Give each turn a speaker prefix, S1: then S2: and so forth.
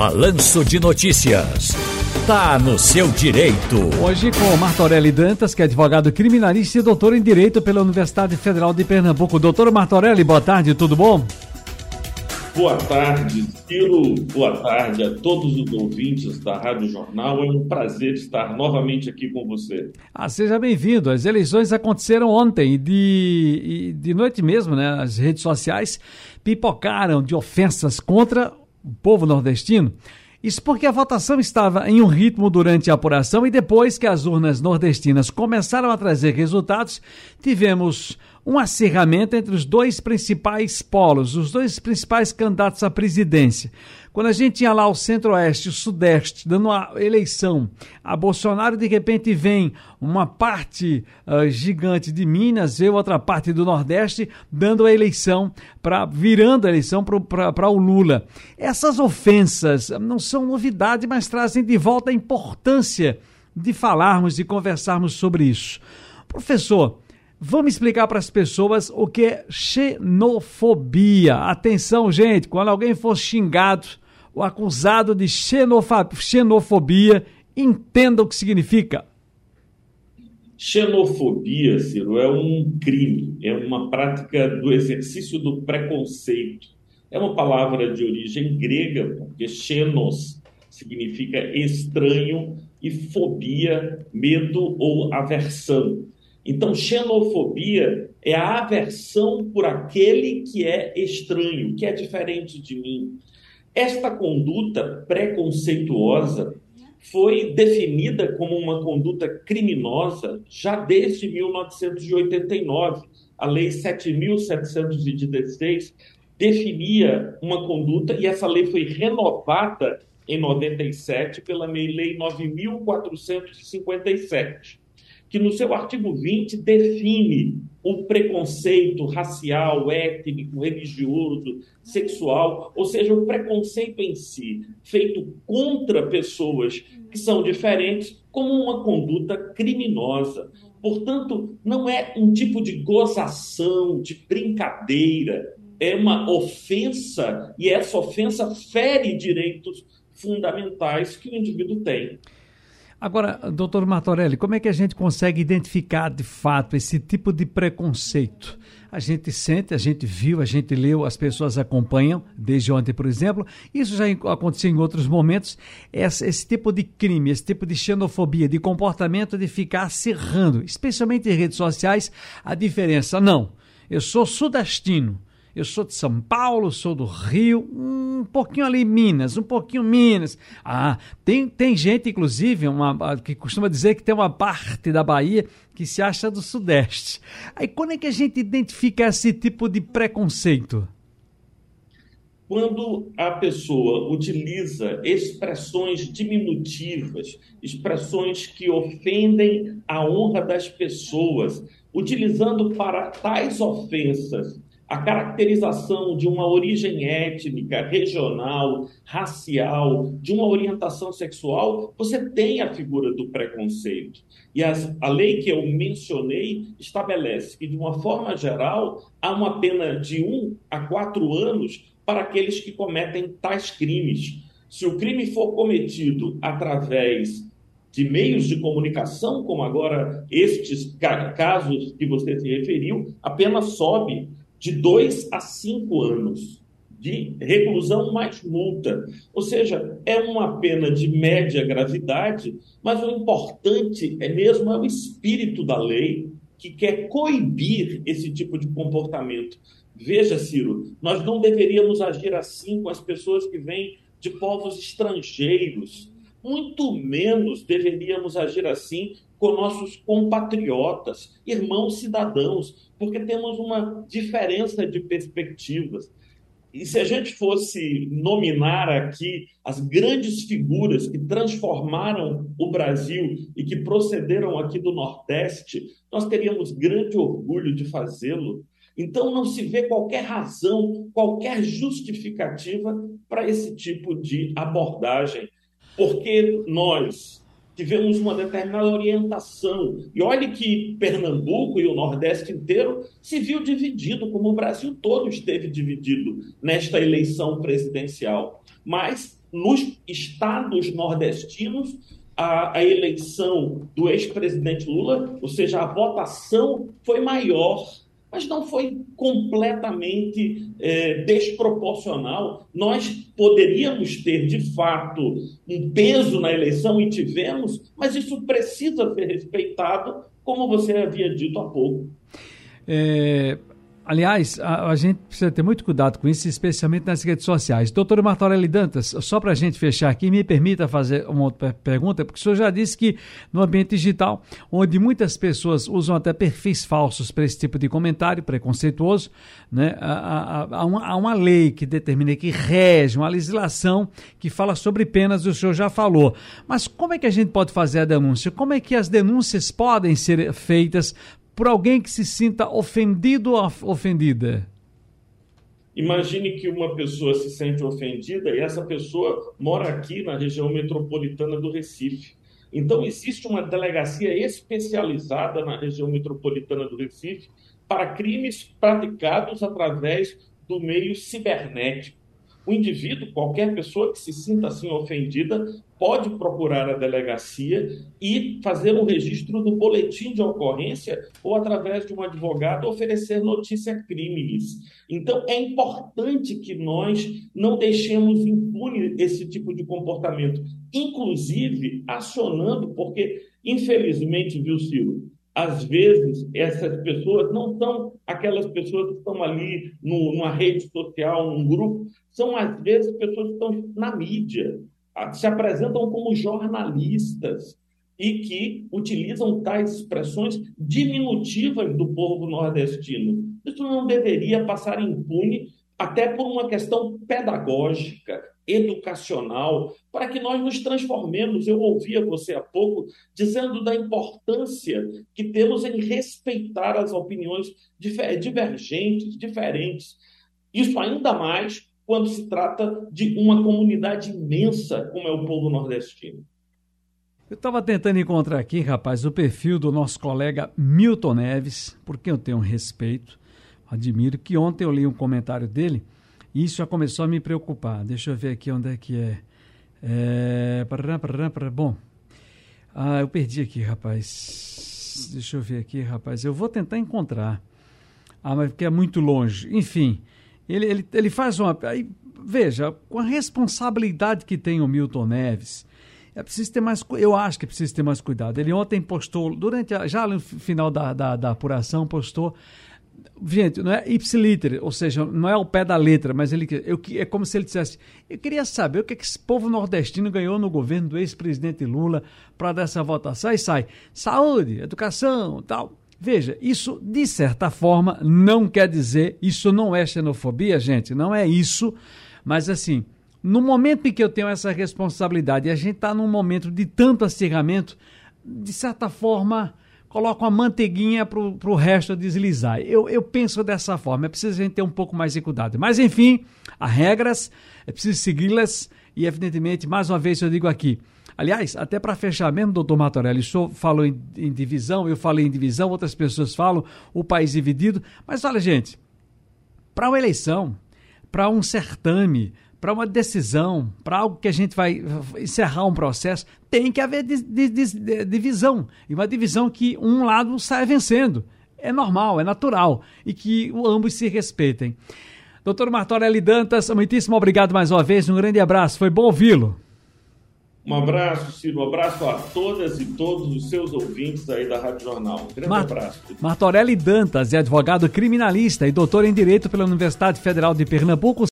S1: Balanço de Notícias. Tá no seu direito.
S2: Hoje com Martorelli Dantas, que é advogado criminalista e doutor em Direito pela Universidade Federal de Pernambuco. Doutor Martorelli, boa tarde, tudo bom?
S3: Boa tarde, Ciro. Boa tarde a todos os ouvintes da Rádio Jornal. É um prazer estar novamente aqui com você.
S2: Ah, seja bem-vindo. As eleições aconteceram ontem e de, de noite mesmo, né? As redes sociais pipocaram de ofensas contra o povo nordestino. Isso porque a votação estava em um ritmo durante a apuração e depois que as urnas nordestinas começaram a trazer resultados, tivemos um acirramento entre os dois principais polos, os dois principais candidatos à presidência. Quando a gente tinha lá o centro-oeste, o sudeste, dando uma eleição a Bolsonaro, de repente vem uma parte uh, gigante de Minas, vem outra parte do Nordeste, dando a eleição, para virando a eleição para o Lula. Essas ofensas não são novidade, mas trazem de volta a importância de falarmos e conversarmos sobre isso. Professor, Vamos explicar para as pessoas o que é xenofobia. Atenção, gente, quando alguém for xingado ou acusado de xenofobia, entenda o que significa.
S3: Xenofobia, Ciro, é um crime, é uma prática do exercício do preconceito. É uma palavra de origem grega, porque xenos significa estranho e fobia, medo ou aversão. Então, xenofobia é a aversão por aquele que é estranho, que é diferente de mim. Esta conduta preconceituosa foi definida como uma conduta criminosa já desde 1989. A Lei 7.716 definia uma conduta e essa lei foi renovada em 97 pela Lei 9.457 que no seu artigo 20 define o preconceito racial, étnico, religioso, sexual, ou seja, o preconceito em si, feito contra pessoas que são diferentes, como uma conduta criminosa. Portanto, não é um tipo de gozação, de brincadeira, é uma ofensa, e essa ofensa fere direitos fundamentais que o indivíduo tem.
S2: Agora, doutor Martorelli, como é que a gente consegue identificar de fato esse tipo de preconceito? A gente sente, a gente viu, a gente leu, as pessoas acompanham, desde ontem, por exemplo. Isso já aconteceu em outros momentos. Esse, esse tipo de crime, esse tipo de xenofobia, de comportamento de ficar cerrando, especialmente em redes sociais, a diferença. Não, eu sou sudestino eu sou de São Paulo, sou do Rio, um pouquinho ali Minas, um pouquinho Minas. Ah, tem, tem gente, inclusive, uma, que costuma dizer que tem uma parte da Bahia que se acha do Sudeste. Aí quando é que a gente identifica esse tipo de preconceito?
S3: Quando a pessoa utiliza expressões diminutivas, expressões que ofendem a honra das pessoas, utilizando para tais ofensas a caracterização de uma origem étnica, regional, racial, de uma orientação sexual, você tem a figura do preconceito. E as, a lei que eu mencionei estabelece que, de uma forma geral, há uma pena de um a quatro anos para aqueles que cometem tais crimes. Se o crime for cometido através de meios de comunicação, como agora estes casos que você se referiu, a pena sobe de dois a cinco anos de reclusão mais multa. Ou seja, é uma pena de média gravidade, mas o importante é mesmo é o espírito da lei que quer coibir esse tipo de comportamento. Veja, Ciro, nós não deveríamos agir assim com as pessoas que vêm de povos estrangeiros. Muito menos deveríamos agir assim com nossos compatriotas, irmãos cidadãos, porque temos uma diferença de perspectivas. E se a gente fosse nominar aqui as grandes figuras que transformaram o Brasil e que procederam aqui do Nordeste, nós teríamos grande orgulho de fazê-lo. Então, não se vê qualquer razão, qualquer justificativa para esse tipo de abordagem, porque nós, tivemos uma determinada orientação. E olhe que Pernambuco e o Nordeste inteiro se viu dividido, como o Brasil todo esteve dividido nesta eleição presidencial. Mas nos estados nordestinos, a, a eleição do ex-presidente Lula, ou seja, a votação foi maior mas não foi completamente é, desproporcional. Nós poderíamos ter, de fato, um peso na eleição e tivemos, mas isso precisa ser respeitado, como você havia dito há pouco.
S2: É, Aliás, a, a, gente precisa ter muito cuidado com isso, especialmente nas redes sociais. Doutor Martorelli Dantas, só para a gente fechar aqui, me permita fazer uma outra pergunta, porque o senhor já disse que no ambiente digital, onde muitas pessoas usam até perfis falsos para esse tipo de comentário preconceituoso, né, há, há, há, uma, há uma lei que determina, que rege, uma legislação que fala sobre penas, o senhor já falou. Mas como é que a gente pode fazer a denúncia? Como é que as denúncias podem ser feitas por alguém que se sinta ofendido ou ofendida?
S3: Imagine que uma pessoa se sente ofendida e essa pessoa mora aqui na região metropolitana do Recife. Então, existe uma delegacia especializada na região metropolitana do Recife para crimes praticados através do meio cibernético. O indivíduo, qualquer pessoa que se sinta assim ofendida, pode procurar a delegacia e fazer um registro do boletim de ocorrência ou, através de um advogado, oferecer notícia crimes. Então, é importante que nós não deixemos impune esse tipo de comportamento, inclusive acionando, porque, infelizmente, viu, Ciro, às vezes essas pessoas não são aquelas pessoas que estão ali no, numa rede social, num grupo, são às vezes pessoas que estão na mídia, se apresentam como jornalistas e que utilizam tais expressões diminutivas do povo nordestino. Isso não deveria passar impune, até por uma questão pedagógica, educacional, para que nós nos transformemos. Eu ouvia você há pouco dizendo da importância que temos em respeitar as opiniões divergentes, diferentes. Isso ainda mais quando se trata de uma comunidade imensa como é o povo nordestino.
S2: Eu estava tentando encontrar aqui, rapaz, o perfil do nosso colega Milton Neves, por quem eu tenho um respeito, admiro, que ontem eu li um comentário dele isso já começou a me preocupar. Deixa eu ver aqui onde é que é. é... Bom, ah, eu perdi aqui, rapaz. Deixa eu ver aqui, rapaz. Eu vou tentar encontrar. Ah, mas porque é muito longe. Enfim, ele, ele, ele faz uma. Aí, veja, com a responsabilidade que tem o Milton Neves, é preciso ter mais. Eu acho que é preciso ter mais cuidado. Ele ontem postou, durante a, já no final da, da, da apuração, postou gente, não é ipsiliter, ou seja, não é ao pé da letra, mas ele eu, é como se ele dissesse: eu queria saber o que, é que esse povo nordestino ganhou no governo do ex-presidente Lula para dar essa votação. Aí sai saúde, educação, tal. Veja, isso de certa forma não quer dizer, isso não é xenofobia, gente, não é isso, mas assim, no momento em que eu tenho essa responsabilidade e a gente está num momento de tanto acirramento, de certa forma, coloca uma manteiguinha para o resto deslizar. Eu, eu penso dessa forma, é preciso a gente ter um pouco mais de cuidado. Mas enfim, há regras, é preciso segui-las e evidentemente, mais uma vez eu digo aqui, Aliás, até para fechar mesmo, doutor Matorelli, o senhor falou em, em, divisão, eu falei em divisão, outras pessoas falam o país dividido. Mas olha, gente, para uma eleição, para um certame, para uma decisão, para algo que a gente vai encerrar um processo, tem que haver divisão. E uma divisão que um lado sai vencendo. É normal, é natural. E que ambos se respeitem. Doutor Martorelli Dantas, muitíssimo obrigado mais uma vez. Um grande abraço. Foi bom ouvi-lo.
S3: Um abraço, Ciro. Um abraço a todas e todos os seus ouvintes aí da Rádio Jornal. Um grande Mar abraço.
S2: Martorelli Dantas é advogado criminalista e doutor em Direito pela Universidade Federal de Pernambuco.